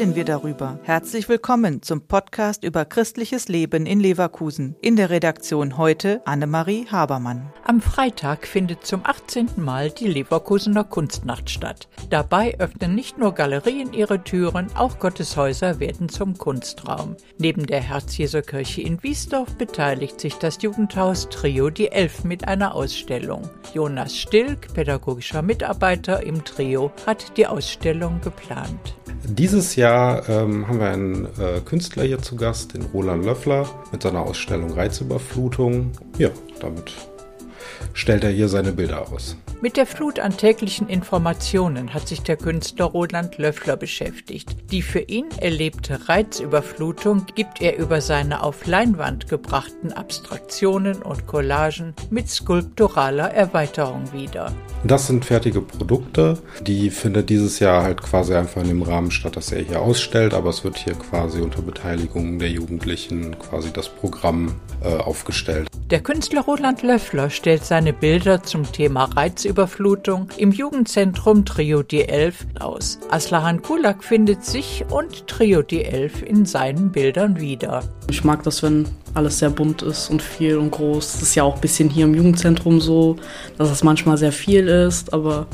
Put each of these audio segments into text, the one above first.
darüber. Herzlich willkommen zum Podcast über christliches Leben in Leverkusen. In der Redaktion heute Annemarie Habermann. Am Freitag findet zum 18. Mal die Leverkusener Kunstnacht statt. Dabei öffnen nicht nur Galerien ihre Türen, auch Gotteshäuser werden zum Kunstraum. Neben der Herz-Jesu-Kirche in Wiesdorf beteiligt sich das Jugendhaus Trio Die Elf mit einer Ausstellung. Jonas Stilk, pädagogischer Mitarbeiter im Trio, hat die Ausstellung geplant. Dieses Jahr ähm, haben wir einen äh, Künstler hier zu Gast, den Roland Löffler, mit seiner Ausstellung Reizüberflutung. Ja, damit stellt er hier seine Bilder aus. Mit der Flut an täglichen Informationen hat sich der Künstler Roland Löffler beschäftigt. Die für ihn erlebte Reizüberflutung gibt er über seine auf Leinwand gebrachten Abstraktionen und Collagen mit skulpturaler Erweiterung wieder. Das sind fertige Produkte, die findet dieses Jahr halt quasi einfach in dem Rahmen statt, dass er hier ausstellt, aber es wird hier quasi unter Beteiligung der Jugendlichen quasi das Programm äh, aufgestellt. Der Künstler Roland Löffler stellt seine Bilder zum Thema Reizüberflutung im Jugendzentrum Trio die Elf aus. Aslahan Kulak findet sich und Trio die Elf in seinen Bildern wieder. Ich mag das, wenn alles sehr bunt ist und viel und groß. Das ist ja auch ein bisschen hier im Jugendzentrum so, dass es manchmal sehr viel ist, aber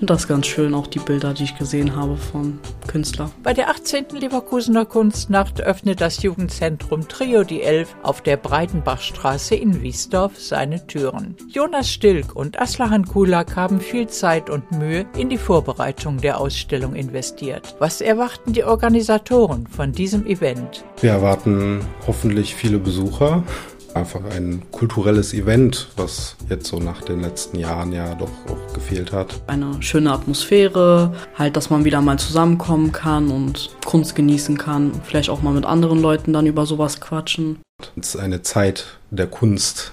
finde das ganz schön, auch die Bilder, die ich gesehen habe von Künstlern. Bei der 18. Leverkusener Kunstnacht öffnet das Jugendzentrum Trio die Elf auf der Breitenbachstraße in Wiesdorf seine Türen. Jonas Stilk und Aslahan Kulak haben viel Zeit und Mühe in die Vorbereitung der Ausstellung investiert. Was erwarten die Organisatoren von diesem Event? Wir erwarten hoffentlich viele Besucher einfach ein kulturelles Event, was jetzt so nach den letzten Jahren ja doch auch gefehlt hat. Eine schöne Atmosphäre, halt, dass man wieder mal zusammenkommen kann und Kunst genießen kann, vielleicht auch mal mit anderen Leuten dann über sowas quatschen. Es ist eine Zeit der Kunst,